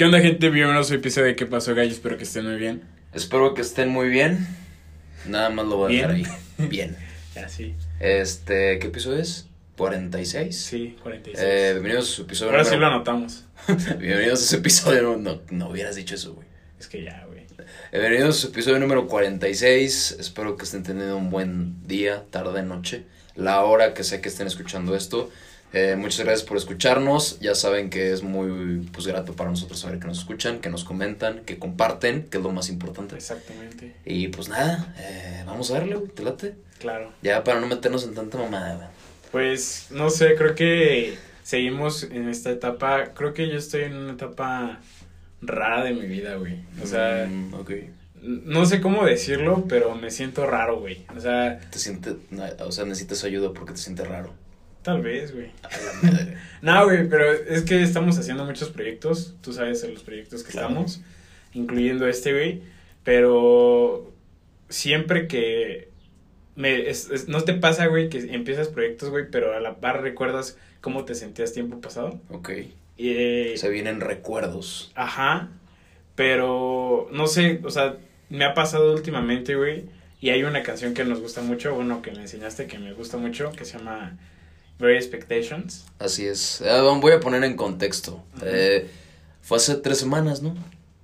¿Qué onda, gente? Bienvenidos a un episodio de ¿Qué pasó, gallo? Espero que estén muy bien. Espero que estén muy bien. Nada más lo voy a dejar ahí. Bien. Ya, sí. Este, ¿qué episodio es? ¿46? Sí, 46. Eh, bienvenidos a su episodio. Ahora sí lo número- anotamos. bienvenidos a su episodio. No, no, no hubieras dicho eso, güey. Es que ya, güey. Eh, bienvenidos a su episodio número 46. Espero que estén teniendo un buen día, tarde, noche. La hora que sé que estén escuchando esto. Eh, muchas gracias por escucharnos. Ya saben que es muy pues, grato para nosotros saber que nos escuchan, que nos comentan, que comparten, que es lo más importante. Exactamente. Y pues nada, eh, vamos a darle, güey, te late. Claro. Ya para no meternos en tanta mamada, güey. Pues, no sé, creo que seguimos en esta etapa. Creo que yo estoy en una etapa rara de mi vida, güey. O sea, Mm, no sé cómo decirlo, pero me siento raro, güey. O sea, Te sientes, o sea, necesitas ayuda porque te sientes raro. Tal vez, güey. No, güey, pero es que estamos haciendo muchos proyectos, tú sabes los proyectos que Claro. estamos, incluyendo este, güey, pero siempre que me, es- es- no te pasa, güey, que empiezas proyectos, güey, pero a la par recuerdas cómo te sentías tiempo pasado. ok. Y, eh, Se vienen recuerdos. Ajá, pero no sé, o sea, me ha pasado últimamente, güey, y hay una canción que nos gusta mucho, bueno, que me enseñaste que me gusta mucho, que se llama Very Expectations. Así es. Eh, voy a poner en contexto. Eh, fue hace tres semanas, ¿no?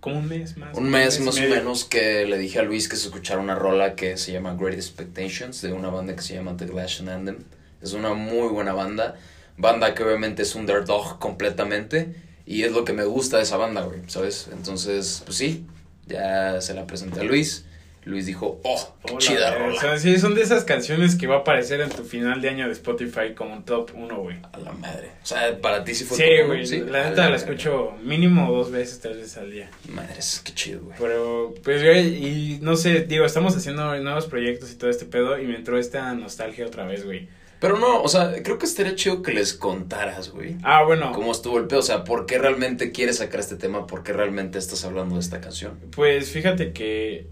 Como un mes más. Un mes más o menos que le dije a Luis que se escuchara una rola que se llama Great Expectations de una banda que se llama The Glass and Anthem. Es una muy buena banda. Banda que obviamente es underdog completamente. Y es lo que me gusta de esa banda, güey, ¿sabes? Entonces, pues sí, ya se la presenté a Luis. Luis dijo, oh, qué Hola, chida rola. O sea, sí, son de esas canciones que va a aparecer en tu final de año de Spotify como un top 1, güey. A la madre. O sea, para ti sí fue Sí, güey. ¿sí? La neta la verga. escucho mínimo dos veces, tres veces al día. Madres, qué chido, güey. Pero, pues, güey, y no sé, digo, estamos haciendo nuevos proyectos y todo este pedo y me entró esta nostalgia otra vez, güey. Pero no, o sea, creo que estaría chido que les contaras, güey. Ah, bueno, ¿Cómo estuvo el pedo? O sea, ¿por qué realmente quieres sacar este tema? ¿Por qué realmente estás hablando de esta canción? pues fíjate que,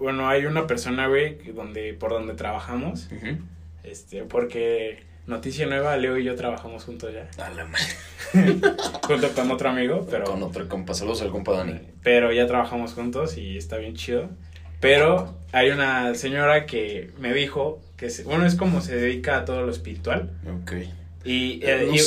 bueno, hay una persona, güey, donde, por donde trabajamos, este, porque Noticia Nueva, Leo y yo trabajamos juntos ya, A la madre. junto con otro amigo, pero... Con otro compa. Saludos al compa Dani. Pero ya trabajamos juntos y está bien chido. Pero hay una señora que me dijo que, se- bueno, es como se dedica a todo lo espiritual. Ok. Y eh, No iba,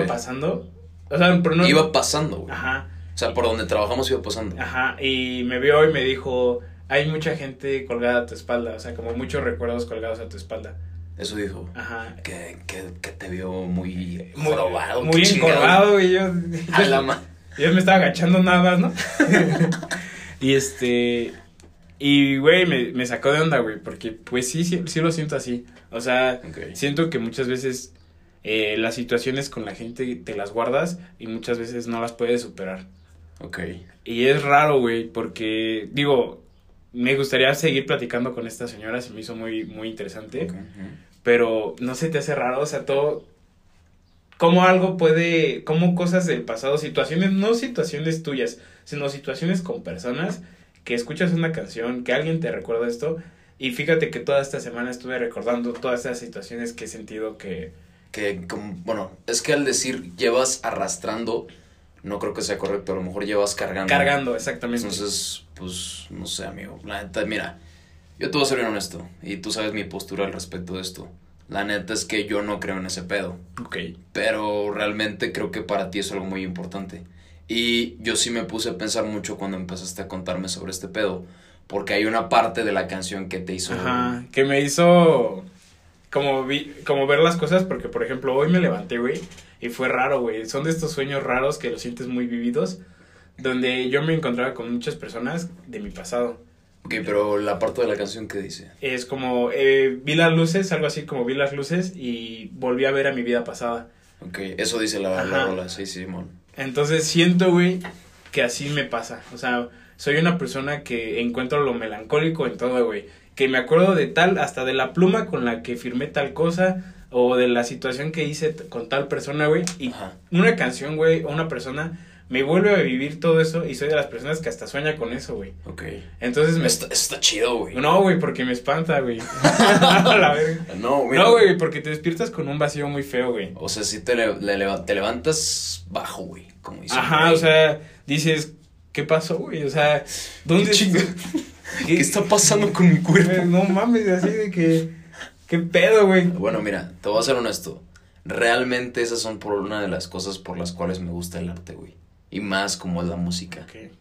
iba pasando. O sea, pero no. Iba pasando, güey. Ajá, O sea, por donde trabajamos iba pasando. ajá. Y me vio y me dijo: Hay mucha gente colgada a tu espalda. O sea, como muchos recuerdos colgados a tu espalda. Eso dijo. Ajá. Que, que, que te vio muy Muy, jorobado. muy encorvado, y yo. A la ma- Yo me estaba agachando nada más, ¿no? y este. Y, güey, me, me sacó de onda, güey, porque pues sí, sí, sí lo siento así. O sea, siento que muchas veces eh, las situaciones con la gente te las guardas y muchas veces no las puedes superar. Ok. Y es raro, güey, porque, digo, me gustaría seguir platicando con esta señora, se me hizo muy, muy interesante. Pero no se te hace raro, o sea, todo. Cómo algo puede. Cómo cosas del pasado, situaciones, no situaciones tuyas, sino situaciones con personas que escuchas una canción, que alguien te recuerda esto. Y fíjate que toda esta semana estuve recordando todas esas situaciones que he sentido que. Que, como, bueno, es que al decir llevas arrastrando, no creo que sea correcto. A lo mejor llevas cargando. Cargando, exactamente. Entonces, pues, no sé, amigo. La neta, mira, yo te voy a ser bien honesto. Y tú sabes mi postura al respecto de esto. La neta es que yo no creo en ese pedo. ok. Pero realmente creo que para ti es algo muy importante. Y yo sí me puse a pensar mucho cuando empezaste a contarme sobre este pedo. Porque hay una parte de la canción que te hizo. Ajá. Que me hizo. Como, vi, como ver las cosas, porque por ejemplo, hoy me levanté, güey, y fue raro, güey. Son de estos sueños raros que los sientes muy vividos, donde yo me encontraba con muchas personas de mi pasado. Ok, pero la parte de la canción que dice. Es como, eh, vi las luces, algo así como vi las luces y volví a ver a mi vida pasada. Ok, eso dice la, la rola, sí, Simón. Entonces siento, güey, que así me pasa. O sea, soy una persona que encuentro lo melancólico en todo, güey. Que me acuerdo de tal, hasta de la pluma con la que firmé tal cosa, o de la situación que hice con tal persona, güey. Y Ajá. una canción, güey, o una persona me vuelve a vivir todo eso y soy de las personas que hasta sueña con eso, güey. Ok. Entonces me... Está, está chido, güey. No, güey, porque me espanta, güey. La verga. No, güey. No, güey, porque te despiertas con un vacío muy feo, güey. O sea, si te, le- le te levantas bajo, güey. Como dicen. Ajá, o sea, dices, ¿qué pasó, güey? O sea, ¿dónde chinga? ¿Qué, está pasando con mi cuerpo? No mames, así de que, ¿qué pedo, güey? Bueno, mira, te voy a ser honesto. Realmente esas son por una de las cosas por las cuales me gusta el arte, güey. Y más como la música. Ok.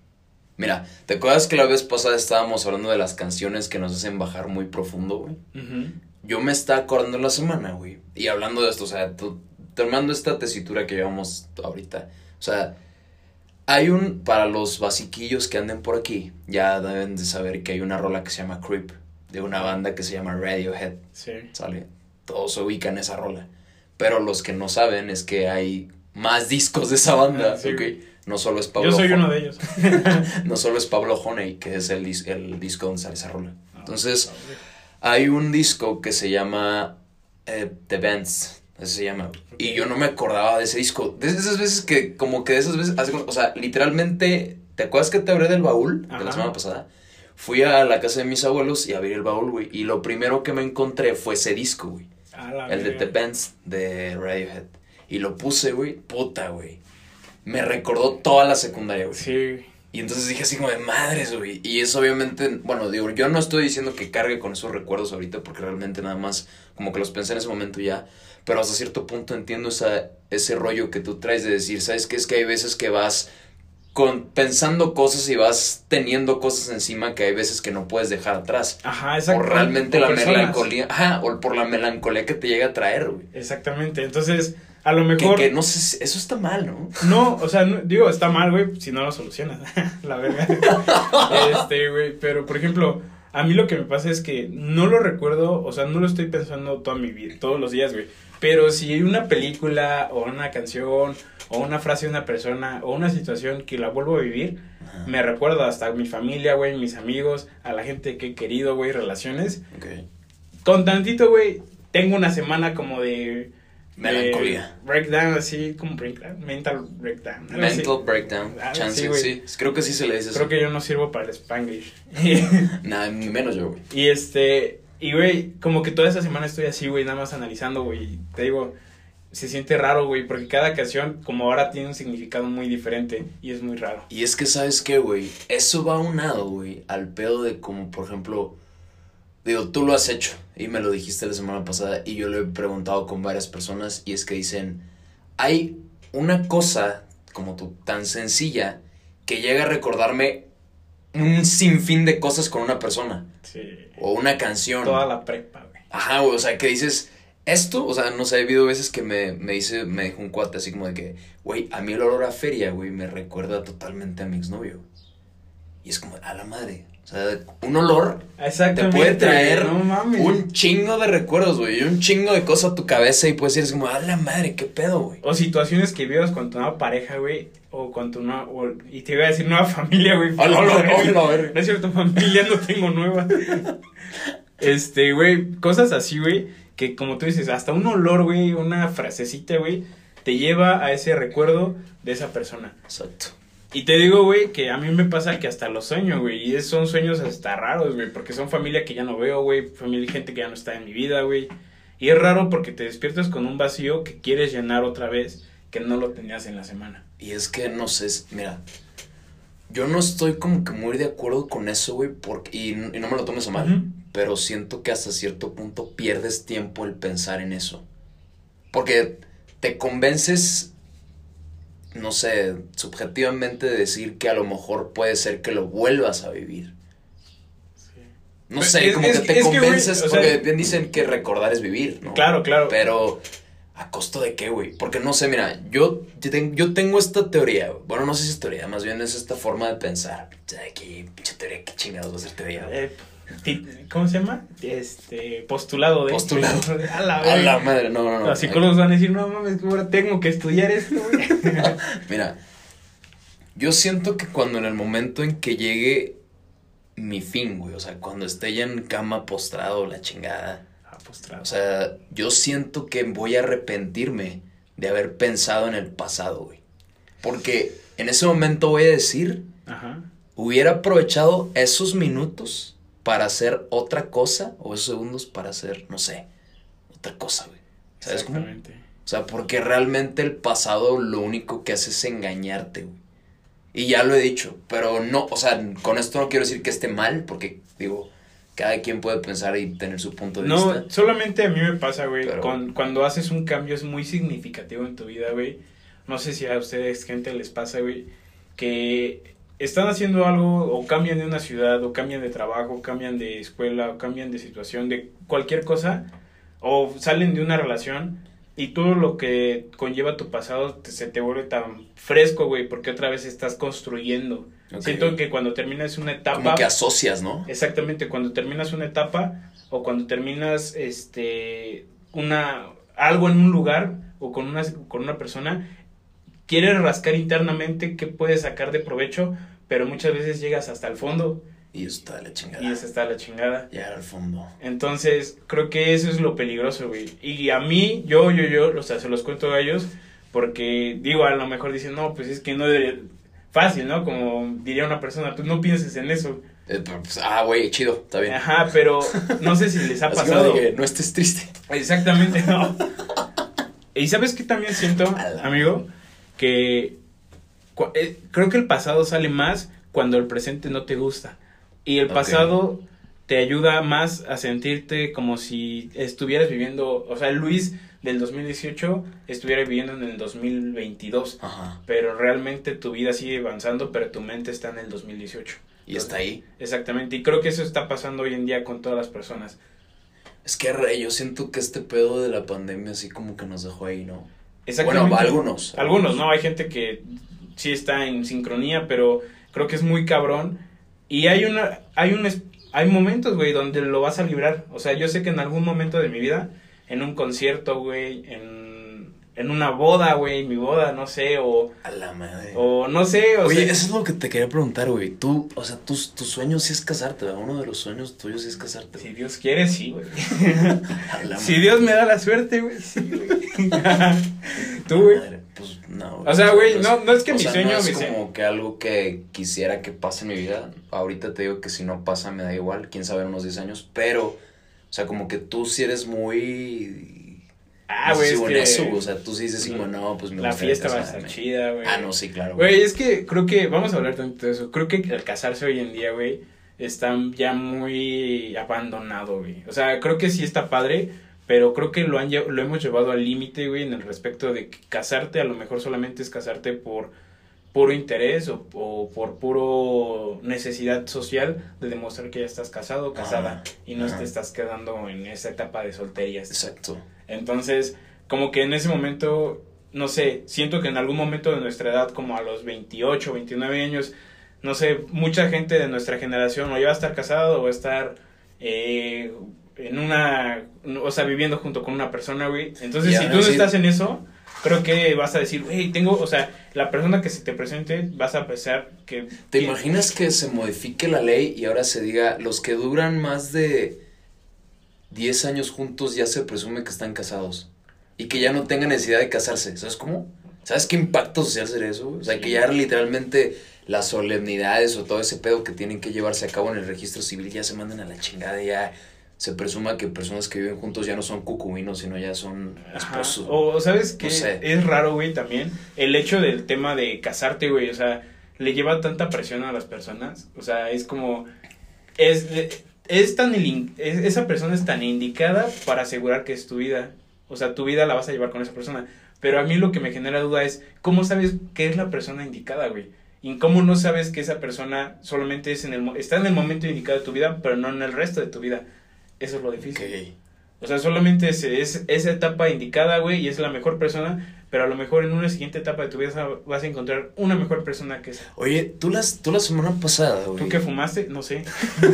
Mira, ¿te acuerdas que la vez pasada estábamos hablando de las canciones que nos hacen bajar muy profundo, güey? Ujú. Yo me estaba acordando la semana, güey. Y hablando de esto, o sea, to- tomando esta tesitura que llevamos ahorita. O sea, hay un, para los basiquillos que anden por aquí, ya deben de saber que hay una rola que se llama Creep, de una banda que se llama Radiohead, Sí. ¿sale? Todos se ubican esa rola. Pero los que no saben es que hay más discos de esa banda, Ah, sí. No solo es Pablo Yo soy Honey- uno de ellos. No solo es Pablo Honey, que es el, dis- el disco donde sale esa rola. Ah, Entonces, hay un disco que se llama eh, The Bands, así se llama. Y yo no me acordaba de ese disco. De esas veces que, como que de esas veces, o sea, literalmente, ¿te acuerdas que te hablé del baúl de la semana pasada? Fui a la casa de mis abuelos y abrí el baúl, güey. Y lo primero que me encontré fue ese disco, güey. El de verga. The Bands de Radiohead. Y lo puse, güey. Puta, güey. Me recordó toda la secundaria, güey. Sí. Y entonces dije así como de madres, güey. Y eso obviamente, bueno, digo, yo no estoy diciendo que cargue con esos recuerdos ahorita porque realmente nada más como que los pensé en ese momento ya. Pero hasta cierto punto entiendo esa, ese rollo que tú traes de decir, ¿sabes qué? Es que hay veces que vas con, pensando cosas y vas teniendo cosas encima que hay veces que no puedes dejar atrás. Ajá, exacto. O realmente la personas. melancolía, ajá, o por la melancolía que te llega a traer, güey. Exactamente. Entonces, a lo Que, mejor. que no sé, eso está mal, ¿no? No, o sea, no- digo, está mal, güey, si no lo solucionas. la verga. este, güey, pero por ejemplo, a mí lo que me pasa es que no lo recuerdo, o sea, no lo estoy pensando toda mi vida, todos los días, güey. Pero si hay una película o una canción o una frase de una persona o una situación que la vuelvo a vivir, me recuerda hasta a mi familia, güey, mis amigos, a la gente que he querido, güey, relaciones. Ok. Con tantito, güey, tengo una semana como de... Melancolía. breakdown, así como breakdown, mental breakdown. así. Mental breakdown. Ah, Chance, sí. Creo que sí se le dice Creo así. que yo no sirvo para el Spanglish. Nada, ni menos yo, güey. y este, y güey, como que toda esa semana estoy así, güey, nada más analizando, güey. Te digo, se siente raro, güey, porque cada canción, como ahora, tiene un significado muy diferente y es muy raro. Y es que, ¿sabes qué, güey? Eso va unado, güey, al pedo de como, por ejemplo, digo, tú lo has hecho y me lo dijiste la semana pasada y yo lo he preguntado con varias personas y es que dicen, hay una cosa como tú tan sencilla que llega a recordarme un sinfín de cosas con una persona Sí. o una canción. Toda la prepa, güey. Ajá, güey, o sea, que dices, esto, o sea, no sé, ha habido veces que me, me dice, me dijo un cuate así como de que, güey, a mí el olor a feria, güey, me recuerda totalmente a mi exnovio. Y es como, a la madre. O sea, un olor te puede traer no mames. un chingo de recuerdos, güey, y un chingo de cosas a tu cabeza y puedes decir, es como, a la madre, qué pedo, güey. O situaciones que vivas con tu nueva pareja, güey. O con tu nueva. o- y te iba a decir nueva familia, güey. Hola, No, hola, verga. No es cierto, familia no tengo nueva. Este, güey. Cosas así, güey. Que como tú dices, hasta un olor, güey. Una frasecita, güey. Te lleva a ese recuerdo de esa persona. Exacto. Y te digo, güey, que a mí me pasa que hasta los sueño, güey. Y son sueños hasta raros, güey. Porque son familia que ya no veo, güey. Familia, gente que ya no está en mi vida, güey. Y es raro porque te despiertas con un vacío que quieres llenar otra vez que no lo tenías en la semana. Y es que, no sé, mira, yo no estoy como que muy de acuerdo con eso, güey, porque, y, y no me lo tomes a mal. Pero siento que hasta cierto punto pierdes tiempo el pensar en eso. Porque te convences, no sé, subjetivamente de decir que a lo mejor puede ser que lo vuelvas a vivir. No Pero sé, es- como es- que te que, convences, o sea- porque bien dicen que recordar es vivir, ¿no? Claro, claro. Pero, ¿a costo de qué, güey? Porque no sé, mira, yo, yo, ten- yo tengo esta teoría, bueno, no sé si es teoría, más bien es esta forma de pensar. Ay, qué pinche teoría, qué chingados va a ser teoría, güey. ¿Cómo se llama? Este, postulado de. Postulado. A la, A la madre, no, no, no. Los psicólogos van a decir, no mames, ahora tengo que estudiar esto, güey. Mira, yo siento que cuando en el momento en que llegue mi fin, güey, o sea, cuando esté ya en cama postrado, la chingada, Ah, postrado. o sea, yo siento que voy a arrepentirme de haber pensado en el pasado, güey. Porque en ese momento voy a decir, Ajá. hubiera aprovechado esos minutos para hacer otra cosa, o esos segundos para hacer, no sé, otra cosa, güey. ¿Sabes cómo? Exactamente. O sea, porque realmente el pasado lo único que hace es engañarte, güey. Y ya lo he dicho, pero no, o sea, con esto no quiero decir que esté mal, porque digo, cada quien puede pensar y tener su punto de No, vista. solamente a mí me pasa, güey, Pero- con- cuando haces un cambio es muy significativo en tu vida, güey. No sé si a ustedes, gente, les pasa, güey, que están haciendo algo o cambian de una ciudad o cambian de trabajo, cambian de escuela o cambian de situación, de cualquier cosa, o salen de una relación y todo lo que conlleva tu pasado te- se te vuelve tan fresco, güey, porque otra vez estás construyendo. Siento que cuando terminas una etapa... Como que asocias, ¿no? Exactamente, cuando terminas una etapa o cuando terminas este una algo en un lugar o con una con una persona quieres rascar internamente qué puedes sacar de provecho, pero muchas veces llegas hasta el fondo Y eso está de la chingada. y es hasta la chingada. Llegar al fondo. Entonces, creo que eso es lo peligroso, güey. Y a mí, yo, yo, yo, o sea, se los cuento a ellos, porque, digo, a lo mejor dicen, no, pues es que no debería... Fácil, ¿no? Como diría una persona, pues no pienses en eso. Eh, pues, ah, güey, chido, está bien. Ajá, pero no sé si les ha pasado. que no estés triste. Exactamente, no. y sabes que también siento, amigo, que eh, creo que el pasado sale más cuando el presente no te gusta. Y el pasado te ayuda más a sentirte como si estuvieras viviendo, o sea, Luis del 2018 estuviera viviendo en el 2022. Ajá. Pero realmente tu vida sigue avanzando, pero tu mente está en el 2018. Y está ahí. Exactamente, y creo que eso está pasando hoy en día con todas las personas. Es que re, yo siento que este pedo de la pandemia así como que nos dejó ahí, ¿no? Exactamente. Bueno, algunos. Algunos, ¿no? Hay gente que sí está en sincronía, pero creo que es muy cabrón. Y hay una, hay un, hay momentos, güey, donde lo vas a librar. O sea, yo sé que en algún momento de mi vida, en un concierto, güey, en, en una boda, güey, mi boda, no sé, o, A la madre. o no sé, o Oye, sea, eso es lo que te quería preguntar, güey. Tú, o sea, tu, tu sueño sí es casarte, ¿verdad? Uno de los sueños tuyos sí es casarte. si Dios quiere, sí, güey. Si Dios me da la suerte, güey, sí, güey. Tú, güey. Pues no. O sea, güey, no- no es que o mi sea, sueño, No es mi como sueño. que algo que quisiera que pase en mi vida. Ahorita te digo que si no pasa me da igual, quién sabe en unos 10 años. Pero, o sea, como que tú sí eres muy. Ah, no sé güey, si es que eso, o sea, tú sí dices como, no, pues me la fiesta va a estar chida, güey. Ah, no, sí, claro. Güey, es que creo que, vamos a hablar tanto de eso, creo que el casarse hoy en día, güey, está ya muy abandonado, güey. O sea, creo que sí está padre, pero creo que lo, han, lo hemos llevado al límite, güey, en el respecto de que casarte a lo mejor solamente es casarte por puro interés o, o por puro necesidad social de demostrar que ya estás casado o casada y no te estás quedando en esa etapa de solterías. Exacto. Entonces, como que en ese momento, no sé, siento que en algún momento de nuestra edad, como a los 28, 29 años, no sé, mucha gente de nuestra generación o ya va a estar casado o va a estar eh, en una, o sea, viviendo junto con una persona, güey. Entonces, si tú no estás en eso, creo que vas a decir, hey, tengo, o sea, la persona que se te presente, vas a pensar que... ¿Te que- imaginas que se modifique la ley y ahora se diga los que duran más de 10 años juntos ya se presume que están casados y que ya no tengan necesidad de casarse? ¿Sabes cómo? ¿Sabes qué impacto social sería eso? O sea, Sí. que ya literalmente las solemnidades o todo ese pedo que tienen que llevarse a cabo en el registro civil ya se mandan a la chingada y ya se presuma que personas que viven juntos ya no son cucubinos, sino ya son esposos. O sabes que No sé. es raro, güey, también el hecho del tema de casarte, güey, o sea, le lleva tanta presión a las personas, o sea, es como es es tan ilin- es- esa persona es tan indicada para asegurar que es tu vida, o sea, tu vida la vas a llevar con esa persona, pero a mí lo que me genera duda es cómo sabes que es la persona indicada, güey. Y cómo no sabes que esa persona solamente es en el está en el momento indicado de tu vida, pero no en el resto de tu vida. Eso es lo difícil. O sea, solamente es, es esa etapa indicada, güey, y es la mejor persona, pero a lo mejor en una siguiente etapa de tu vida vas a encontrar una mejor persona que esa. Oye, tú, las, tú la semana pasada, güey. ¿Tú que fumaste? No sé. A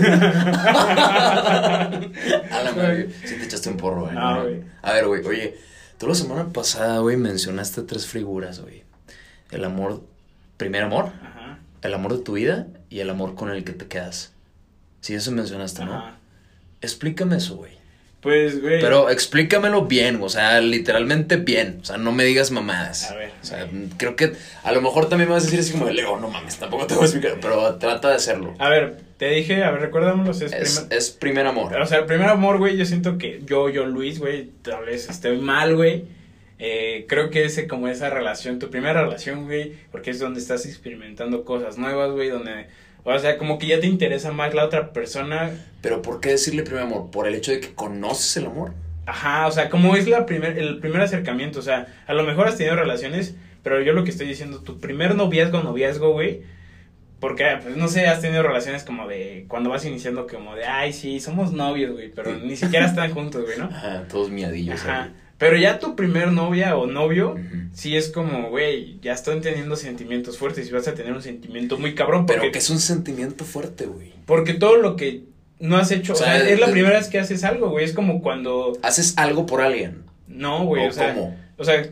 la madre, sí te echaste un porro, güey. No, güey. A ver, güey, oye, tú la semana pasada, güey, mencionaste tres figuras, güey. El amor, primer amor, Ajá. el amor de tu vida y el amor con el que te quedas. Sí, eso mencionaste, ¿no? Explícame eso, güey. Pues, güey. Pero explícamelo bien, o sea, literalmente bien. O sea, no me digas mamadas. A ver. O sea, creo que a lo mejor también me vas a decir así como, Leo, no mames, tampoco te voy a explicar, pero trata de hacerlo. A ver, te dije, a ver, recuérdamelos, es, Es, primer- es primer amor. O sea, el primer amor, güey, yo siento que yo, yo, Luis, güey, tal vez esté mal, güey. Eh, creo que ese, como esa relación, tu primera relación, güey, porque es donde estás experimentando cosas nuevas, güey, donde, o sea, como que ya te interesa más la otra persona. Pero ¿por qué decirle primer amor? ¿Por el hecho de que conoces el amor? Ajá, o sea, como es la primer, el primer acercamiento, o sea, a lo mejor has tenido relaciones, pero yo lo que estoy diciendo, tu primer noviazgo, noviazgo, güey, porque, pues, no sé, has tenido relaciones como de, cuando vas iniciando como de, ay, sí, somos novios, güey, pero ni siquiera están juntos, güey, ¿no? Ajá, todos miadillos. Ajá. ahí. Pero ya tu primer novia o novio, Ujú. sí es como, güey, ya están teniendo sentimientos fuertes y vas a tener un sentimiento muy cabrón. Porque, Pero que es un sentimiento fuerte, güey. porque todo lo que no has hecho, o O sea, es la primera vez que haces algo, güey. Es como cuando, Haces algo por alguien. no, güey, ¿O o sea, cómo? o sea,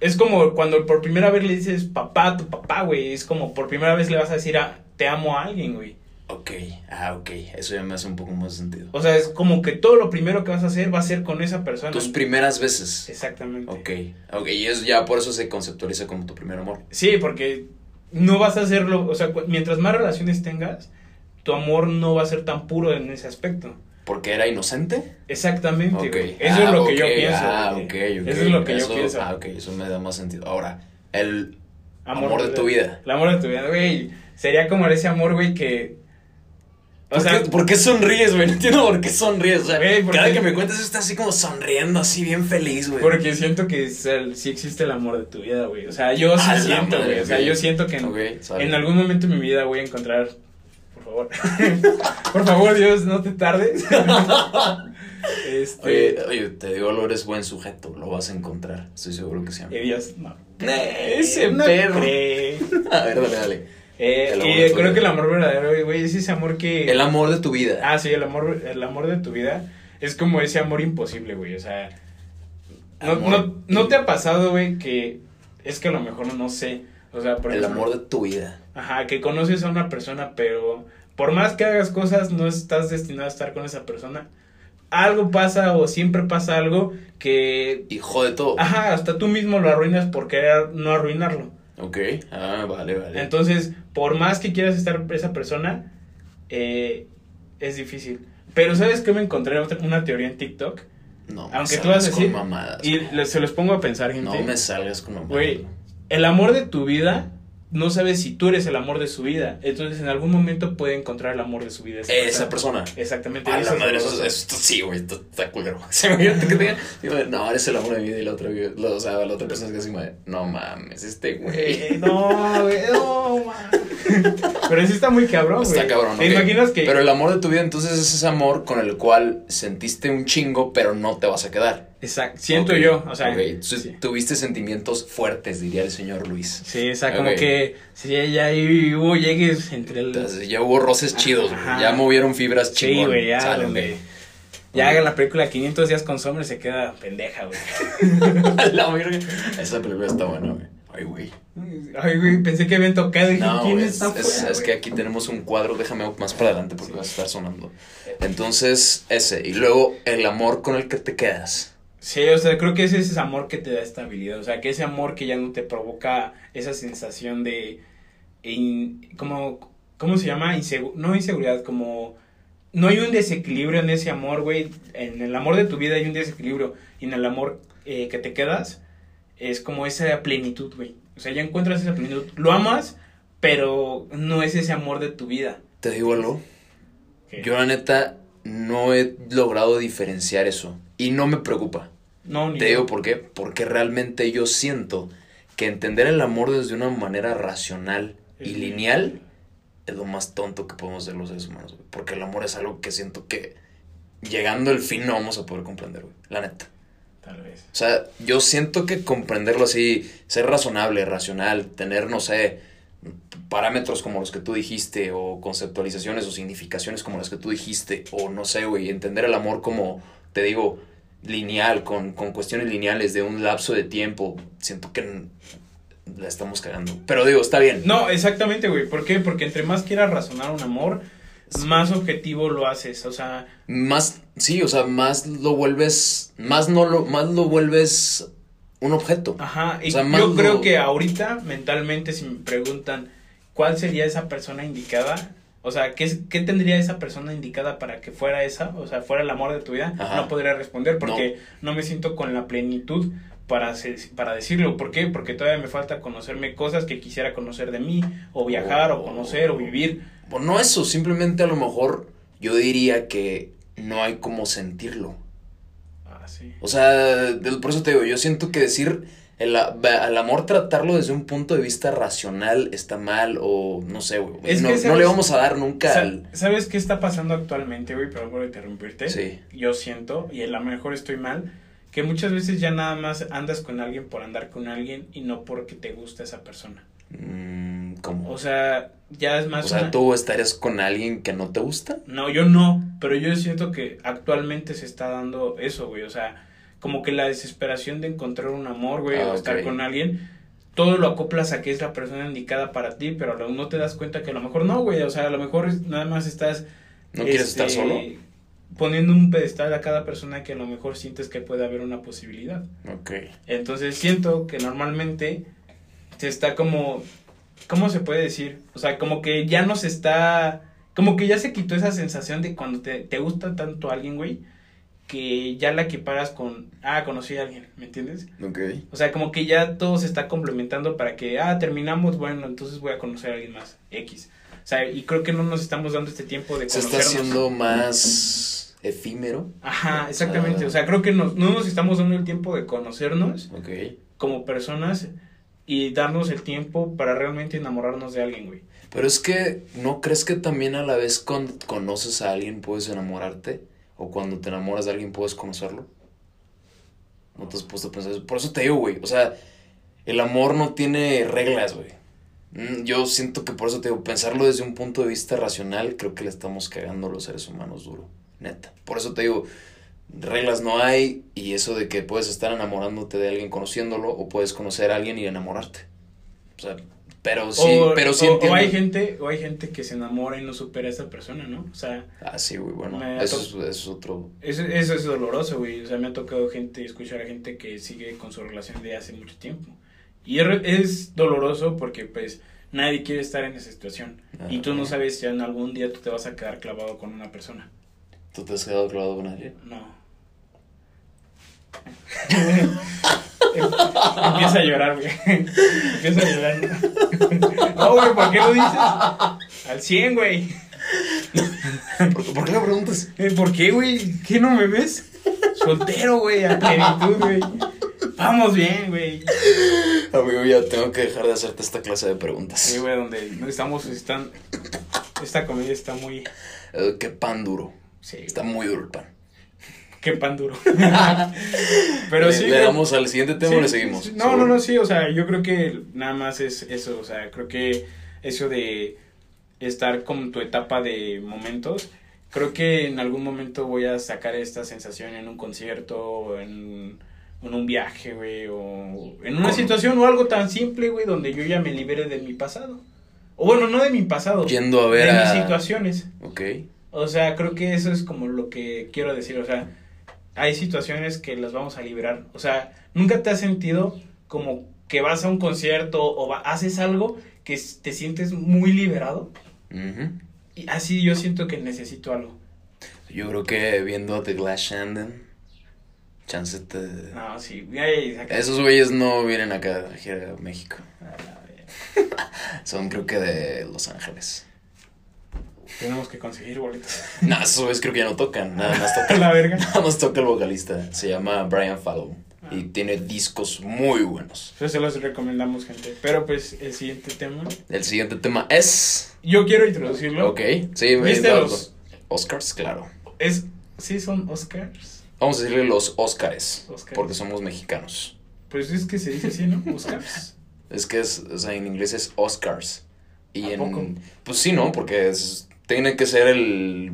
es como cuando por primera vez le dices papá a tu papá, güey. Es como por primera vez le vas a decir a, te amo a alguien, güey. Ok, ah, ok. Eso ya me hace un poco más sentido. O sea, es como que todo lo primero que vas a hacer va a ser con esa persona. Tus primeras veces. Exactamente. Ok, ok. Y es ya por eso se conceptualiza como tu primer amor. Sí, porque no vas a hacerlo, o sea, mientras más relaciones tengas, tu amor no va a ser tan puro en ese aspecto. ¿Porque era inocente? Exactamente, Ok. güey. Eso Ah, es lo que yo pienso. Ah, ok, ok. Eso es lo que Eso- yo pienso. Ah, ok, eso me da más sentido. Ahora, el amor, de tu vida. El amor de tu vida, güey. Sería como ese amor, güey, que... O ¿Por, sea, qué, por qué sonríes, güey? No entiendo por qué sonríes. O sea, Güey, ¿por cada qué? que me cuentas estás así como sonriendo, así bien feliz, güey. porque siento que el- sí existe el amor de tu vida, güey. O sea, yo sí A la siento, madre, güey. O sea, yo siento que en, algún momento de mi vida voy a encontrar... Por favor. por favor, Dios, no te tardes. este... Oye, oye, te digo, lo eres buen sujeto, lo vas a encontrar. Estoy seguro que sí. Eh, Dios, no. Ese no perro. cree. A ver, dale, dale. Eh, y creo que el amor verdadero, güey, es ese amor que... El amor de tu vida. Ah, sí, el amor, el amor de tu vida es como ese amor imposible, güey, o sea... No, no, no te ha pasado, güey, que... Es que a lo mejor no sé, o sea, por el ejemplo, amor de tu vida. Ajá, que conoces a una persona, pero por más que hagas cosas, no estás destinado a estar con esa persona. Algo pasa o siempre pasa algo que... Hijo de todo. Ajá, hasta tú mismo lo arruinas por querer no arruinarlo. Ok. Ah, vale, vale. Entonces, por más que quieras estar esa persona, eh, es difícil. Pero ¿sabes qué me encontré? Otra- Una teoría en TikTok. no me aunque tú vas a decir- con mamadas. Y le- se los pongo a pensar, gente. No me salgas con mamadas. Güey, el amor de tu vida, no sabes si tú eres el amor de su vida. Entonces, en algún momento puede encontrar el amor de su vida. Esa persona. Exactamente. A la madre, eso, eso- sí, güey, está culero. No, eres el amor de mi vida y la otra, la- o sea, la otra persona es que así, no mames, este güey. No, güey, no, man. Pero sí está muy cabrón, güey. Está cabrón, ¿Te imaginas que.? Pero el amor de tu vida, entonces, es ese amor con el cual sentiste un chingo, pero no te vas a quedar. Exacto. Siento yo, o sea. entonces, sí. tuviste sentimientos fuertes, diría el señor Luis. Sí, o sea, como que si ya hubo llegues entre el... Entonces, ya hubo roces chidos, güey. Ajá. Ya movieron fibras Sí, chingón. güey, ya, ok. Ya hagan la película 500 días con sombra y se queda pendeja, güey. La verga. Esa película está buena, güey. Ay, güey. Ay, güey, pensé que habían tocado y dije, No, ¿quién güey, está es, es- afuera, es que güey? aquí tenemos un cuadro, déjame más para adelante porque va a estar sonando. Entonces, ese. Y luego, el amor con el que te quedas. Sí, o sea, creo que ese es ese amor que te da estabilidad. O sea, que ese amor que ya no te provoca esa sensación de... in- como, ¿Cómo se llama? Insegu- no inseguridad, como... No hay un desequilibrio en ese amor, güey. En el amor de tu vida hay un desequilibrio. Y en el amor eh, que te quedas es como esa plenitud, güey. O sea, ya encuentras esa plenitud. Lo amas, pero no es ese amor de tu vida. Te digo algo. Yo, la neta, no he logrado diferenciar eso. Y no me preocupa. No, ni Te digo por qué. Porque realmente yo siento que entender el amor desde una manera racional y lineal es lo más tonto que podemos hacer los seres humanos. güey. Porque el amor es algo que siento que llegando al fin no vamos a poder comprender, güey. La neta. Tal vez. O sea, yo siento que comprenderlo así, ser razonable, racional, tener, no sé, parámetros como los que tú dijiste, o conceptualizaciones o significaciones como las que tú dijiste, o no sé, güey, entender el amor como, te digo, lineal, con, con cuestiones lineales de un lapso de tiempo, siento que la estamos cagando. Pero digo, está bien. No, exactamente, güey. ¿Por qué? Porque entre más quieras razonar un amor, más objetivo lo haces. O sea, Más, sí, o sea, más lo vuelves, más no lo, más lo vuelves un objeto. ajá. Y O sea, más yo lo- creo que ahorita, mentalmente, si me preguntan cuál sería esa persona indicada, o sea, ¿qué, qué tendría esa persona indicada para que fuera esa? O sea, fuera el amor de tu vida, Ajá. no podría responder porque no. me siento con la plenitud para, para decirlo. ¿Por qué? Porque todavía me falta conocerme cosas que quisiera conocer de mí, o viajar, o, conocer, o vivir. Pues no eso, simplemente a lo mejor yo diría que no hay como sentirlo. Ah, sí. O sea, por eso te digo, yo siento que decir el, al amor tratarlo desde un punto de vista racional está mal o no sé, güey. No, no, le vamos a dar nunca al... ¿Sabes qué está pasando actualmente, güey? Perdón por interrumpirte. Sí. Yo siento, y a lo mejor estoy mal, que muchas veces ya nada más andas con alguien por andar con alguien y no porque te gusta esa persona. Mm, ¿Cómo? O sea, ya es más... O sea, ¿tú estarías con alguien que no te gusta? No, yo no, pero yo siento que actualmente se está dando eso, güey. O sea, como que la desesperación de encontrar un amor, güey, o ah, estar con alguien, todo lo acoplas a que es la persona indicada para ti, pero no te das cuenta que a lo mejor no, güey. O sea, a lo mejor nada más estás... ¿No quieres estar este, solo? poniendo un pedestal a cada persona que a lo mejor sientes que puede haber una posibilidad. Ok. Entonces siento que normalmente se está como, ¿cómo se puede decir? O sea, como que ya no se está, como que ya se quitó esa sensación de cuando te, te gusta tanto alguien, güey, que ya la equiparas con, ah, conocí a alguien, ¿me entiendes? Ok. O sea, como que ya todo se está complementando para que, ah, terminamos, bueno, entonces voy a conocer a alguien más, X. O sea, y creo que no nos estamos dando este tiempo de conocernos. Se está haciendo más efímero. Ajá, exactamente. O sea, creo que no nos estamos dando el tiempo de conocernos como personas y darnos el tiempo para realmente enamorarnos de alguien, güey. Pero es que, ¿no crees que también a la vez cuando conoces a alguien puedes enamorarte? ¿O cuando te enamoras de alguien puedes conocerlo? No te has puesto a pensar eso. Por eso te digo, güey. O sea, el amor no tiene reglas, güey. Mm, yo siento que por eso te digo, pensarlo desde un punto de vista racional, creo que le estamos cagando a los seres humanos duro neta. Por eso te digo, reglas no hay y eso de que puedes estar enamorándote de alguien conociéndolo o puedes conocer a alguien y enamorarte. O sea, pero sí, pero sí o, hay gente, o hay gente que se enamora y no supera a esa persona, ¿no? O sea... Ah, sí, güey, bueno, eso es, eso es, otro... Eso, eso es doloroso, güey. O sea, me ha tocado gente, escuchar a gente que sigue con su relación de hace mucho tiempo. Y es doloroso porque, pues, nadie quiere estar en esa situación. y tú no sabes si en algún día tú te vas a quedar clavado con una persona. ¿Tú te has quedado clavado con alguien? No. Empieza a llorar, güey. Empieza a llorar. No, güey, ¿por qué lo dices? Al 100, güey. ¿Por, qué lo preguntas? Eh, ¿Por qué, güey? ¿Qué no me ves? Soltero, güey, a plenitud, güey. Vamos bien, güey. Amigo, ya tengo que dejar de hacerte esta clase de preguntas. Sí, güey, donde estamos, están. Esta comida está muy. Eh, qué pan duro. Sí. Está muy duro el pan. Qué pan duro. Pero le, sí. ¿Le damos al siguiente tema o le seguimos? No, no, no, sí, o sea, yo creo que nada más es eso, o sea, creo que eso de estar con tu etapa de momentos, creo que en algún momento voy a sacar esta sensación en un concierto, o en, un viaje, güey, o en una situación o algo tan simple, güey, donde yo ya me libere de mi pasado. O bueno, no de mi pasado. Yendo a ver de mis situaciones. Ok. O sea, creo que eso es como lo que quiero decir. O sea, hay situaciones que las vamos a liberar. O sea, nunca te has sentido como que vas a un concierto o haces algo que te sientes muy liberado. Y así yo siento que necesito algo. Yo creo que viendo The Glass Shandon, chance te... No, sí. Esos güeyes no vienen acá a México. Ah, Son creo que de Los Ángeles. Tenemos que conseguir boletos. No, eso es creo que ya no tocan. Nada más toca. la verga. Nada más toca el vocalista. Se llama Brian Fallow. Ah. Y tiene discos muy buenos. Eso se los recomendamos, gente. Pero pues el siguiente tema. El siguiente tema es. Yo quiero introducirlo. Ok. Sí, ¿Viste los Oscars? Claro. Es. Sí, son Oscars. Vamos a decirle los Oscars. Porque somos mexicanos. Pues es que se dice así, ¿no? Oscars. es que es, o sea, en inglés es Oscars. Y en. Pues sí, ¿no? Porque es, tiene que ser el...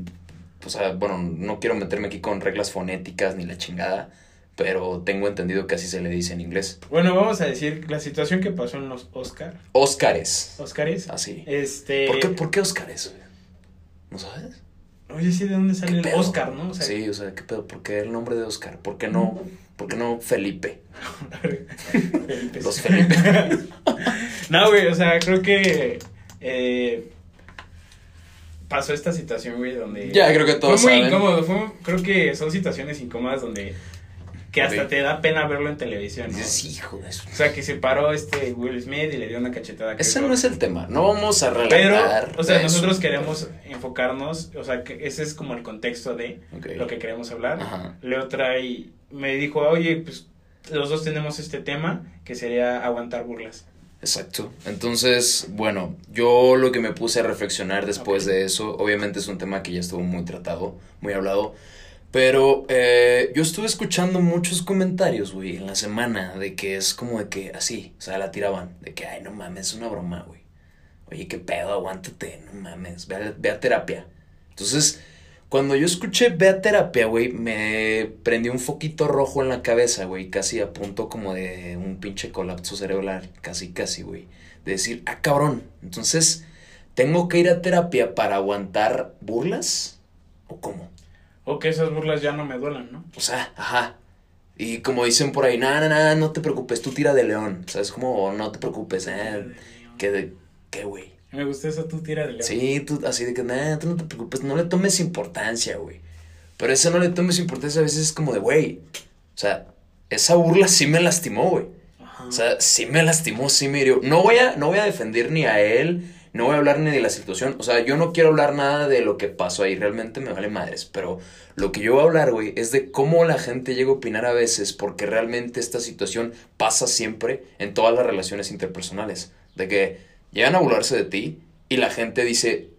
O sea, bueno, no quiero meterme aquí con reglas fonéticas ni la chingada, pero tengo entendido que así se le dice en inglés. Bueno, vamos a decir la situación que pasó en los Oscar. Óscares. Óscares. Así. Este... ¿Por qué, ¿Por qué Óscares? ¿No sabes? Oye, sí, ¿de dónde sale el Oscar, no? sí, o sea, ¿qué pedo? ¿Por qué el nombre de Oscar? ¿Por qué no, ¿por qué no Felipe? Los Felipe. no, güey, o sea, creo que... Eh, pasó esta situación, güey, donde... Ya, creo que todos Fue muy saben. incómodo, fue, creo que son situaciones incómodas donde que hasta te da pena verlo en televisión. ¿no? Dices, hijo de eso. O sea, que se paró este Will Smith y le dio una cachetada. a Chris Ese Rock. no es el tema. No vamos a Pero, relatar. o sea, eso. nosotros queremos enfocarnos, o sea, que ese es como el contexto de Ok. lo que queremos hablar. Ajá. Leo trae, me dijo, oye, pues los dos tenemos este tema que sería aguantar burlas. Exacto. Entonces, bueno, yo lo que me puse a reflexionar después de eso, obviamente es un tema que ya estuvo muy tratado, muy hablado, pero eh, yo estuve escuchando muchos comentarios, güey, en la semana, de que es como de que así, o sea, la tiraban, de que, ay, no mames, es una broma, güey. Oye, qué pedo, aguántate, no mames, ve a, ve a terapia. Entonces, cuando yo escuché ve a terapia, güey, me prendió un foquito rojo en la cabeza, güey, casi a punto como de un pinche colapso cerebral, casi, casi, güey. De decir, ah, cabrón, entonces, ¿tengo que ir a terapia para aguantar burlas? ¿O cómo? O que esas burlas ya no me duelan, ¿no? O sea, ajá. Y como dicen por ahí, nada, nada, no te preocupes, tú tira de león. ¿Sabes? Como, no te preocupes, eh. ¿Qué, de, qué, güey? Me gusta eso, tú tira de. Sí, tú, así de que, nada, tú no te preocupes, no le tomes importancia, güey. Pero ese no le tomes importancia a veces es como de, güey. O sea, esa burla sí me lastimó, güey. Ajá. O sea, sí me lastimó, sí me hirió. No voy a, no voy a defender ni a él, no voy a hablar ni de la situación. O sea, yo no quiero hablar nada de lo que pasó ahí, realmente me vale madres. Pero lo que yo voy a hablar, güey, es de cómo la gente llega a opinar a veces, porque realmente esta situación pasa siempre en todas las relaciones interpersonales. De que llegan a burlarse de ti y la gente dice,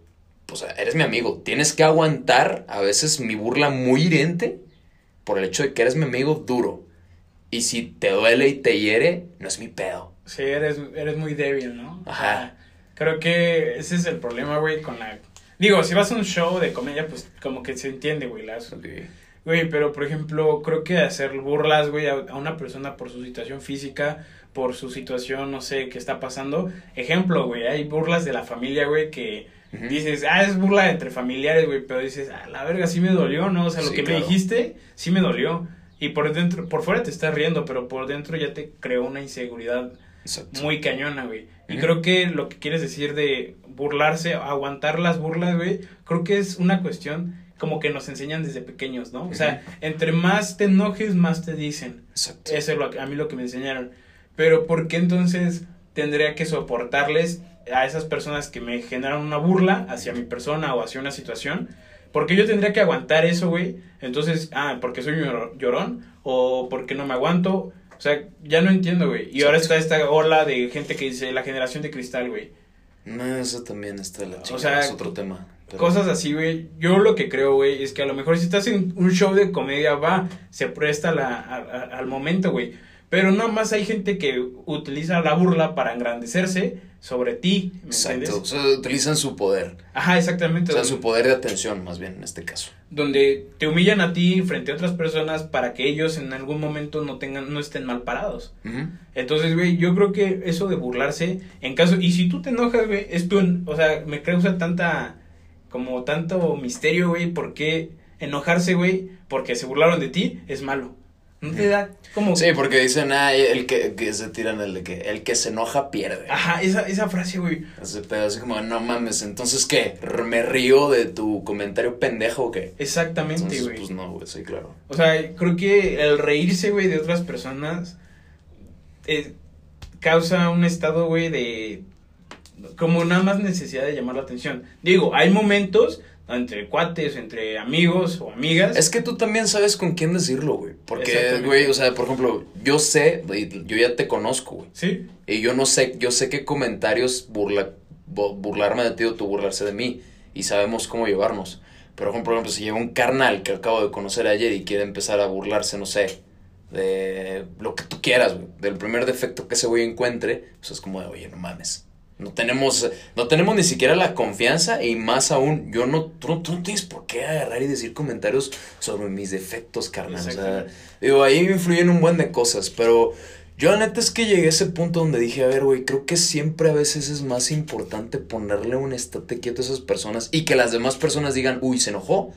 pues eres mi amigo, tienes que aguantar a veces mi burla muy hiriente por el hecho de que eres mi amigo duro. Y si te duele y te hiere, no es mi pedo. Sí, eres, eres muy débil, ¿no? Ajá. Creo que ese es el problema, güey, con la... Digo, si vas a un show de comedia, pues como que se entiende, güey, las... Güey, pero por ejemplo, creo que hacer burlas, güey, a una persona por su situación física, por su situación, no sé, qué está pasando. Ejemplo, güey, hay burlas de la familia, güey, que dices, ah, es burla entre familiares, güey, pero dices, ah, la verga, sí me dolió, ¿no? O sea, lo Sí, que claro. me dijiste, sí me dolió. Y por dentro, por fuera te estás riendo, pero por dentro ya te creó una inseguridad Exacto. muy cañona, güey. Y creo que lo que quieres decir de burlarse, aguantar las burlas, güey, creo que es una cuestión como que nos enseñan desde pequeños, ¿no? O sea, entre más te enojes, más te dicen. Exacto. Eso es lo a mí lo que me enseñaron. Pero ¿por qué entonces tendría que soportarles a esas personas que me generan una burla hacia mi persona o hacia una situación? Porque yo tendría que aguantar eso, güey. Entonces, ah, porque soy llor- llorón o porque no me aguanto. O sea, ya no entiendo, güey. Y ahora está esta ola de gente que dice la generación de cristal, güey. No, eso también está la O chingada, sea, es otro tema. pero- Cosas así, güey. Yo lo que creo, güey, es que a lo mejor si estás en un show de comedia, va, se presta la, a- a- al momento, güey. Pero nada más hay gente que utiliza la burla para engrandecerse sobre ti, ¿me Exacto. O entiendes? sea, utilizan su poder. Ajá, exactamente. O sea, donde, su poder de atención, más bien, en este caso. donde te humillan a ti frente a otras personas para que ellos en algún momento no tengan, no estén mal parados. Entonces, güey, yo creo que eso de burlarse, en caso, y si tú te enojas, güey, es tu, o sea, me causa tanta, como tanto misterio, güey, ¿por qué enojarse, güey? Porque se burlaron de ti, es malo. No te da como... Sí, porque dicen, ah, el que, que se tiran el de que el que se enoja pierde. Ajá, esa, esa frase, güey. Ese pedo así como, no mames, entonces ¿qué? ¿Me río de tu comentario pendejo o qué? Exactamente, Entonces, güey. pues no, güey, sí, claro. O sea, creo que el reírse, güey, de otras personas eh, causa un estado, güey, de... Como nada más necesidad de llamar la atención. Digo, hay momentos entre cuates, entre amigos o amigas. Es que tú también sabes con quién decirlo, güey. Porque, güey, o sea, por ejemplo, yo sé, yo ya te conozco, güey. Sí, Y yo no sé, yo sé qué comentarios burla, bu- burlarme de ti o tú burlarse de mí. Y sabemos cómo llevarnos. Pero, por ejemplo, si llega un carnal que acabo de conocer ayer y quiere empezar a burlarse, no sé, de lo que tú quieras, güey. Del primer defecto que ese güey encuentre, pues es como de, oye, no mames. No tenemos, no tenemos ni siquiera la confianza y más aún, yo no, tú, tú no tienes por qué agarrar y decir comentarios sobre mis defectos, carnal. O sea, digo, ahí influyen un buen de cosas, pero yo la neta es que llegué a ese punto donde dije, a ver, güey, creo que siempre a veces es más importante ponerle un estate quieto a esas personas y que las demás personas digan, uy, se enojó.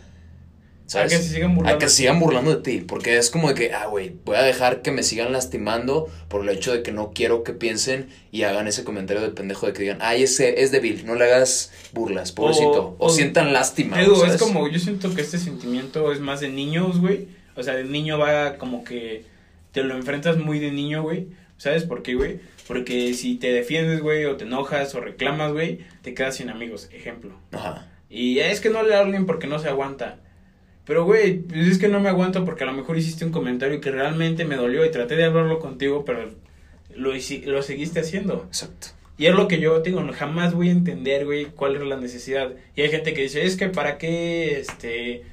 A que se sigan burlando. A que se sigan burlando de ti, porque es como de que, ah, güey, voy a dejar que me sigan lastimando por el hecho de que no quiero que piensen y hagan ese comentario de pendejo de que digan, ay, ese es débil, no le hagas burlas, pobrecito. O, O- o- sientan lástima. ¿sabes? es como, yo siento que este sentimiento es más de niños, güey. O sea, de niño va como que te lo enfrentas muy de niño, güey. ¿Sabes por qué, güey? Porque si te defiendes, güey, o te enojas o reclamas, güey, te quedas sin amigos, ejemplo. Ajá. Y es que no le hablen porque no se aguanta. Pero, güey, pues es que no me aguanto porque a lo mejor hiciste un comentario que realmente me dolió y traté de hablarlo contigo, pero lo, lo seguiste haciendo. Exacto. Y es lo que yo digo, jamás voy a entender, güey, cuál es la necesidad. Y hay gente que dice, es que para qué, este,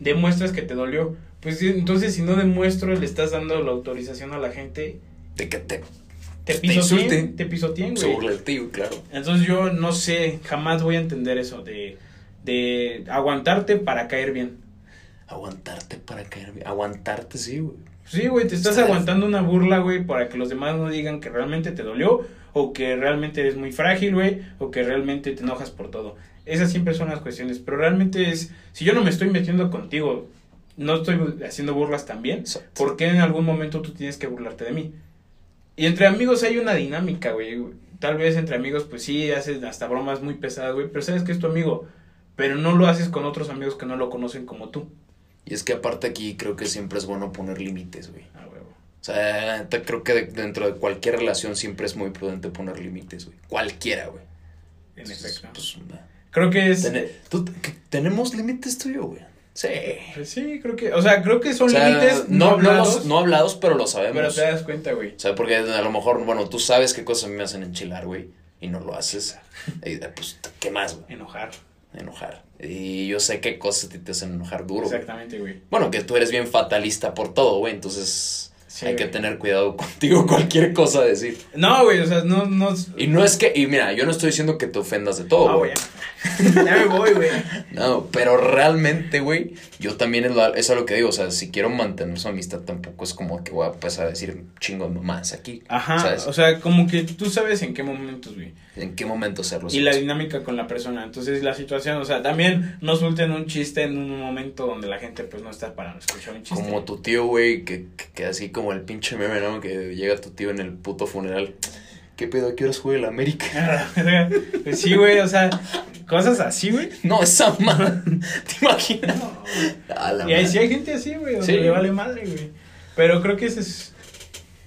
demuestras que te dolió. Pues entonces si no demuestro, le estás dando la autorización a la gente, De que te, te Te pisoteen, te pisoteen, se güey. burla ti, güey, claro. Entonces yo no sé, jamás voy a entender eso de, de aguantarte para caer bien. Aguantarte para caer bien. Aguantarte, sí, güey. Sí, güey, te estás Está- aguantando una burla, güey, para que los demás no digan que realmente te dolió, o que realmente eres muy frágil, güey, o que realmente te enojas por todo. Esas siempre son las cuestiones, pero realmente es, si yo no me estoy metiendo contigo, no estoy haciendo burlas también. ¿por qué en algún momento tú tienes que burlarte de mí? Y entre amigos hay una dinámica, güey. Tal vez entre amigos, pues sí, haces hasta bromas muy pesadas, güey, pero sabes que es tu amigo, pero no lo haces con otros amigos que no lo conocen como tú. Y es que aparte aquí creo que siempre es bueno poner límites, güey. Ah, huevo. O sea, te- creo que de- dentro de cualquier relación siempre es muy prudente poner límites, güey. Cualquiera, güey. En Entonces, efecto. pues. Creo que es... Tene- ¿tú- que- ¿Tenemos límites tú y yo, güey? Sí. Pues sí, creo que, o sea, creo que son O sea, límites no, no hablados, hablados, no hablados, pero lo sabemos. pero te das cuenta, güey. O sea, porque a lo mejor, bueno, tú sabes qué cosas me hacen enchilar, güey, y no lo haces. Y, pues, ¿qué más, güey? Enojar. Enojar. Y yo sé qué cosas ti te hacen enojar duro. Exactamente, güey. Bueno, que tú eres bien fatalista por todo, güey, entonces Sí, hay que tener cuidado contigo, cualquier cosa decir. No, güey, o sea, no, no. Y no es que, y mira, yo no estoy diciendo que te ofendas de todo, No, güey. Ya, me voy, güey. No, pero realmente, güey, yo también es, lo- es a lo que digo, o sea, si quiero mantener su amistad tampoco es como que voy a empezar a decir chingo de mamás aquí. Ajá, ¿sabes? o sea, como que tú sabes en qué momentos, güey. ¿En qué momento hacerlo? Y la dinámica con la persona. Entonces, la situación, o sea, también no suelten un chiste en un momento donde la gente, pues, no está para escuchar un chiste. Como tu tío, güey, que, que, que así como el pinche meme, ¿no? Que llega tu tío en el puto funeral. ¿Qué pedo? ¿A qué horas juega el América? Pues sí, güey, o sea, cosas así, güey. No, esa madre. ¿Te imaginas? La Y ahí madre. sí hay gente así, güey, donde Sí. le vale madre, güey. Pero creo que eso es,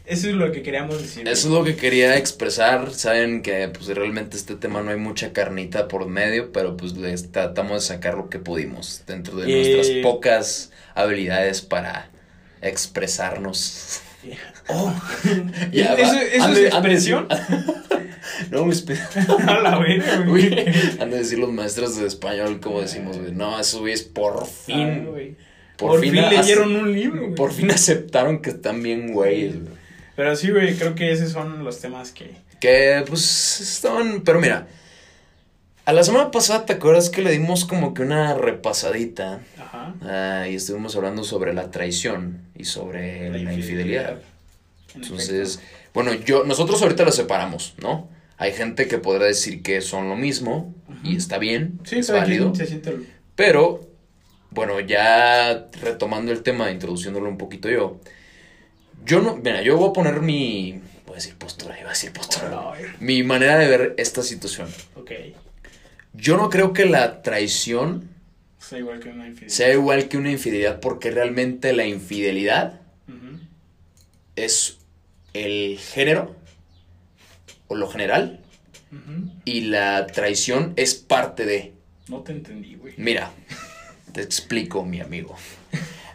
eso es lo que queríamos decir. güey. Eso es lo que quería expresar. Saben que pues realmente este tema no hay mucha carnita por medio, pero pues les tratamos de sacar lo que pudimos dentro de Eh. nuestras pocas habilidades para expresarnos. Oh. Ya, ¿Eso, eso es expresión? No, me espe- A la verga, güey. Han de decir los maestros de español, como decimos, güey. No, eso güey es por Ah, fin. por, Por, fin, leyeron un libro, güey. Por fin aceptaron que están bien güeyes, güey. Pero sí, güey, creo que esos son los temas que... Que pues estaban. Pero mira. A la semana pasada, ¿te acuerdas que le dimos como que una repasadita? Ajá. Ah, y estuvimos hablando sobre la traición y sobre la, infidelidad. Entonces, bueno, yo, nosotros ahorita lo separamos, ¿no? Hay gente que podrá decir que son lo mismo y está bien, Sí, es válido. se siente... el- Pero, bueno, ya retomando el tema, introduciéndolo un poquito yo. Yo no, mira, yo voy a poner mi, voy a decir postura, iba a decir postura. Güey. Mi manera de ver esta situación. Ok. Yo no creo que la traición sea, igual que una infidelidad. sea igual que una infidelidad porque realmente la infidelidad es el género o lo general y la traición es parte de. No te entendí, güey. Mira, te explico, mi amigo.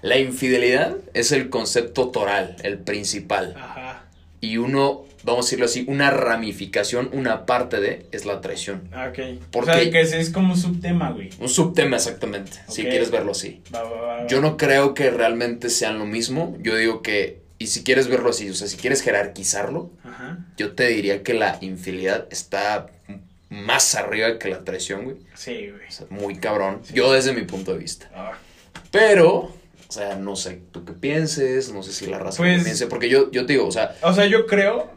La infidelidad es el concepto toral, el principal. Ajá. Y uno, vamos a decirlo así, una ramificación, una parte de, es la traición. Ah, Ok. ¿Por o sea, que es como un subtema, güey. Un subtema exactamente, si quieres verlo así. Va, va, va, va. Yo no creo que realmente sean lo mismo. Yo digo que, y si quieres verlo así, o sea, si quieres jerarquizarlo, Ajá. yo te diría que la infidelidad está más arriba que la traición, güey. Sí, güey. O sea, muy cabrón. Sí. Yo desde mi punto de vista. Ah. Pero, o sea, no sé tú qué pienses, no sé si la raza Pues- piense, porque yo, yo te digo, o sea, O sea, yo creo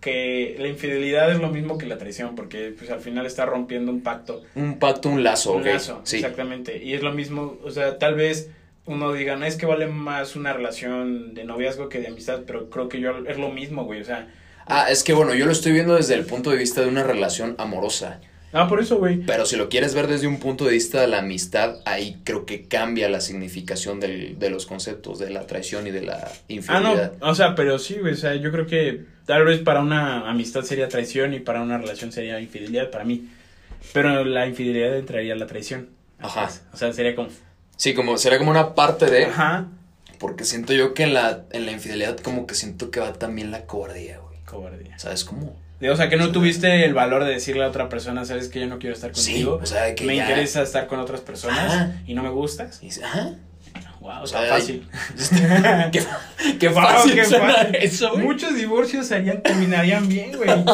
que la infidelidad es lo mismo que la traición, porque pues al final está rompiendo un pacto. un pacto, un lazo, un ok. lazo, sí. exactamente. Y es lo mismo, o sea, tal vez uno diga, no es que vale más una relación de noviazgo que de amistad, pero creo que yo es lo mismo, güey, o sea, Ah, es que bueno, yo lo estoy viendo desde el punto de vista de una relación amorosa. Ah, por eso, güey. Pero si lo quieres ver desde un punto de vista de la amistad, ahí creo que cambia la significación del, de los conceptos de la traición y de la Ah, infidelidad. no, o sea, pero sí, güey, o sea, yo creo que tal vez para una amistad sería traición y para una relación sería infidelidad para mí. Pero la infidelidad entraría a la traición. Ajá. O sea, sería como... Sí, como será como una parte de. Ajá. Porque siento yo que en la, en la infidelidad, como que siento que va también la cobardía, güey. Cobardía. ¿Sabes cómo? O sea, que no tuviste el valor de decirle a otra persona, sabes que yo no quiero estar Sí, contigo. o sea, que me ya- interesa estar con otras personas Ajá. y no me gustas. Y dice, ajá. Wow, o sea, fácil. qué, qué Wow, fácil qué suena fácil. eso, güey. Muchos divorcios serían, terminarían bien, güey.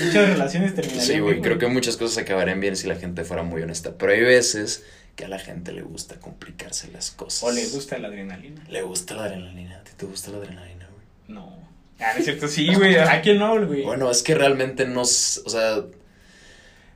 Muchas relaciones terminarían Sí, bien. güey, creo que muchas cosas acabarían bien si la gente fuera muy honesta. Pero hay veces que a la gente le gusta complicarse las cosas. O le gusta la adrenalina. Le gusta la adrenalina. ¿A ti te gusta la adrenalina, güey? No. Ah, es cierto, sí, güey. ¿A quién no, güey? Bueno, es que realmente no. O sea.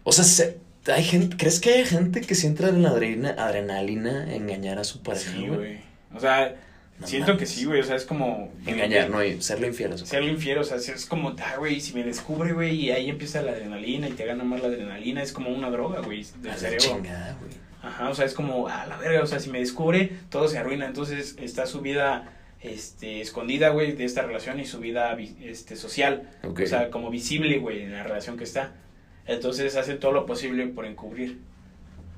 O sea, se- hay gente. ¿Crees que hay gente que siente adrenalina, adrenalina a engañar a su pareja? Sí, güey? O sea, No siento mames. que sí, güey. O sea, es como. Engañar, no, y serle infiel su Serlo infiel, o sea, es como, ah, güey, si me descubre, güey, y ahí empieza la adrenalina y te gana más la adrenalina, es como una droga, güey, del cerebro. chingada, güey. Ajá, o sea, es como, ah, la verga, o sea, si me descubre, todo se arruina. Entonces está su vida este, escondida, güey, de esta relación y su vida vi- este, social. O sea, como visible, güey, en la relación que está. Entonces hace todo lo posible por encubrir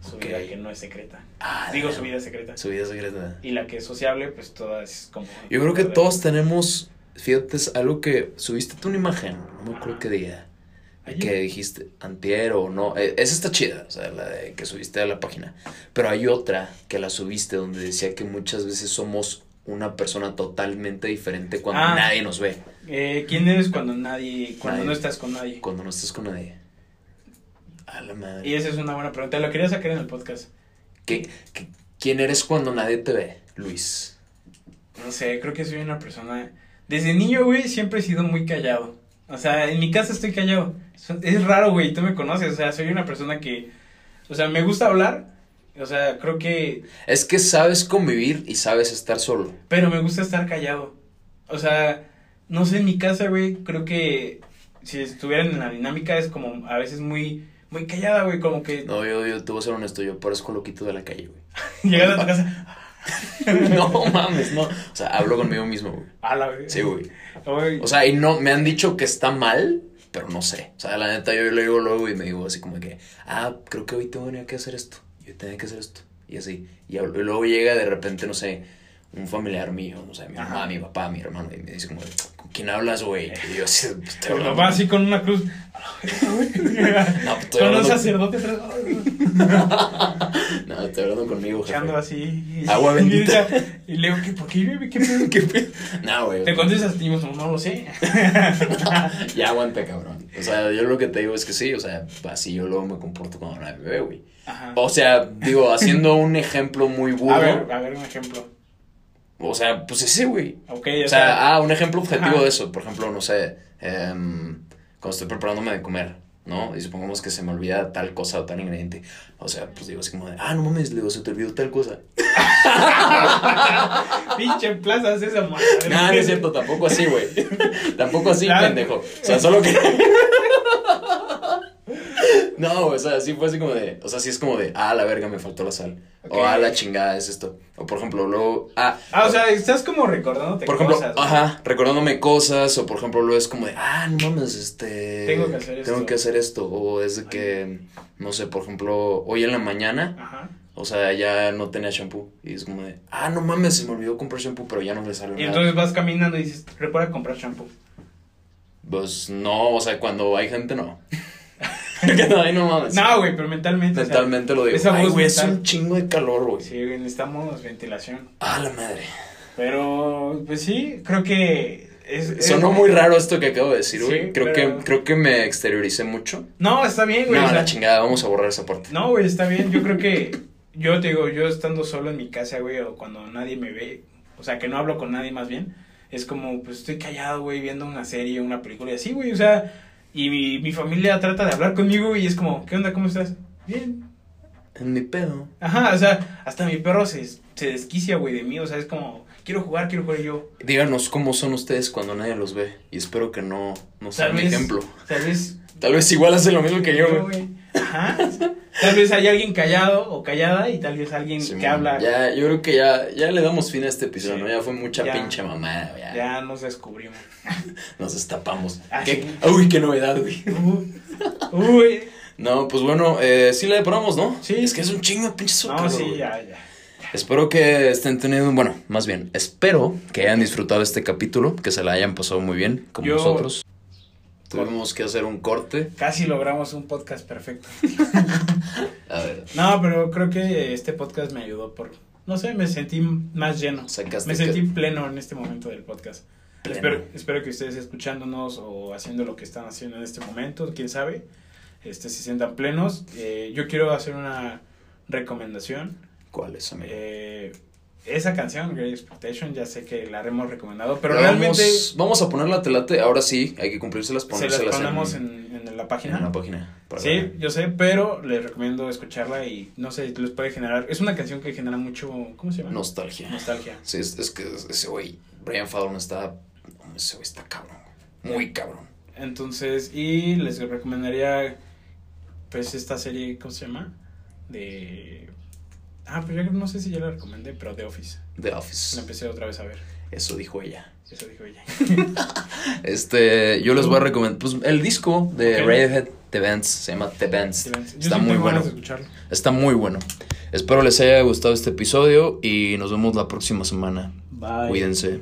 su vida que no es secreta. Ah, Digo, su vida secreta. Su vida secreta. Y la que es sociable, pues toda es como... Yo creo que todos tenemos, fíjate, es algo que subiste tú una imagen, no me acuerdo qué día, Ayer. que dijiste antier o no, eh, esa está chida, o sea, la de que subiste a la página, pero hay otra que la subiste donde decía que muchas veces somos una persona totalmente diferente cuando Ah. nadie nos ve, Eh, ¿Quién eres cuando nadie, cuando Nadie. no estás con nadie? cuando no estás con nadie. A la madre. Y esa es una buena pregunta. Lo quería sacar en el podcast. ¿Qué- qué- quién eres cuando nadie te ve, Luis? No sé, creo que soy una persona. Desde niño, güey, siempre he sido muy callado. O sea, en mi casa estoy callado. Es- raro, güey, tú me conoces. O sea, soy una persona que. O sea, me gusta hablar. O sea, creo que. Es que sabes convivir y sabes estar solo. Pero me gusta estar callado. O sea, no sé, en mi casa, güey, creo que. Si estuvieran en la dinámica es como a veces muy. Muy callada, güey, como que. No, yo, yo te voy a ser honesto, yo parezco loquito de la calle, güey. Llegas a tu casa. No mames, no. O sea, hablo conmigo mismo, güey. A la vez. Sí. Güey. O sea, y no, me han dicho que está mal, pero no sé. O sea, la neta, yo le digo luego y me digo así como que, ah, creo que hoy tengo que hacer esto. Yo tenía que hacer esto. Y así. Y luego llega de repente, no sé, un familiar mío, no sé, mi Ajá. mamá, mi papá, mi hermano, y me dice como, ¿con quién hablas, güey? Y yo así, Tu hablando- papá así con una cruz. No, pues, estoy con un hablando- sacerdote. No, estoy hablando conmigo, jefe. Echando así. Agua bendita. Y le digo, ¿qué, ¿por qué llueve? ¿Qué pedo? ¿Qué pedo? No, güey. Te contestas y digo, no lo sé. Ya aguanta, cabrón. O sea, yo lo que te digo es que sí, o sea, así yo luego me comporto cuando nadie me ve, güey. Ajá. O sea, digo, haciendo un ejemplo muy burdo. A ver, a ver un ejemplo. O sea, pues ese, güey. Ok, O sea, ah, un ejemplo objetivo Ajá. de eso. Por ejemplo, no sé, em, cuando estoy preparándome de comer, ¿no? Y supongamos que se me olvida tal cosa o tal ingrediente. O sea, pues digo así como de, ah, no mames, le digo, se te olvidó tal cosa. Pinche plaza es esa madre. No, no es cierto, tampoco así, güey. tampoco así, Claro. pendejo. O sea, solo que. No, o sea, sí fue así como de. O sea, sí es como de, ah, la verga, me faltó la sal. O ah, la chingada es esto. O por ejemplo, luego. Ah, Ah, o sea, estás como recordándote por ejemplo, cosas. ¿no? ajá, recordándome cosas. O por ejemplo, luego es como de, ah, no mames, este. Tengo que hacer Tengo esto. que hacer esto. O es de que, no sé, por ejemplo, hoy en la mañana. Ajá. O sea, ya no tenía shampoo. Y es como de, ah, no mames, se me olvidó comprar shampoo, pero ya no me salió Y nada. entonces vas caminando y dices, recuerda comprar shampoo. Pues no, o sea, cuando hay gente no. No, ay, no mames. No, güey, pero mentalmente. o sea, Mentalmente lo digo. esa Ay, güey, es un chingo de calor, güey. Sí, güey, necesitamos ventilación. Ah, la madre. Pero, pues sí, creo que. Es, es- Sonó muy raro esto que acabo de decir, Sí, güey. creo, pero- que, creo que me exterioricé mucho. No, está bien, güey. no, o sea, la chingada, vamos a borrar esa parte. No, güey, está bien. Yo creo que. Yo te digo, yo estando solo en mi casa, güey, o cuando nadie me ve, o sea, que no hablo con nadie más bien, es como, pues estoy callado, güey, viendo una serie, una película y así, güey, o sea, y mi, mi familia trata de hablar conmigo y es como, ¿qué onda? ¿Cómo estás? Bien. En mi pedo. Ajá, o sea, hasta mi perro se, se desquicia, güey, de mí, o sea, es como, quiero jugar, quiero jugar yo. Díganos cómo son ustedes cuando nadie los ve. Y espero que no, no sea vez, ejemplo. tal vez Tal vez igual hace lo mismo que yo, güey. Ajá. Tal vez hay alguien callado o callada y tal vez alguien Sí, que man. habla. Ya, yo creo que ya, ya le damos fin a este episodio, Sí. ¿no? Ya fue mucha Ya. pinche mamada, ya. Ya nos descubrimos. Nos destapamos. Ah, ¿Qué- sí. Uy, qué novedad, güey. Uy. No, pues bueno, eh, sí le deparamos, ¿no? Sí. Es que es un chingo de pinche No, sí, güey. ya, ya. Espero que estén teniendo, bueno, más bien, espero que hayan disfrutado este capítulo, que se la hayan pasado muy bien, como Yo- nosotros. Tuvimos que hacer un corte. Casi logramos un podcast perfecto. A ver, No, pero creo que este podcast me ayudó por. No sé, me sentí más lleno. sacaste Me que- sentí pleno en este momento del podcast. Espero, espero que ustedes escuchándonos o haciendo lo que están haciendo en este momento, quién sabe, este, se sientan plenos. Eh, yo quiero hacer una recomendación. ¿Cuál es, amigo? Eh, esa canción, Great Expectation, ya sé que la haremos recomendado, pero realmente Vamos, vamos a ponerla telate, ahora sí, hay que cumplírselas, se las ponérselas ponemos en, en, en la página. en la página. Sí, ver. yo sé, pero les recomiendo escucharla y no sé, les puede generar. Es una canción que genera mucho. ¿Cómo se llama? Nostalgia. Nostalgia. Sí, es, es que ese güey, Brian Fallon está, ese güey está cabrón, muy cabrón. Entonces, y les recomendaría. Pues esta serie, ¿cómo se llama? De. Ah, pero ya no sé si ya la recomendé, pero The Office. The La Office, empecé otra vez a ver. eso dijo ella. Eso dijo ella. Este, yo les voy a recomendar, pues el disco de Ok. Radiohead, The Bands, se llama The Bands. Yo Está sí muy tengo bueno. ganas de escucharlo. Está muy bueno. Espero les haya gustado este episodio y nos vemos la próxima semana. Bye. Cuídense.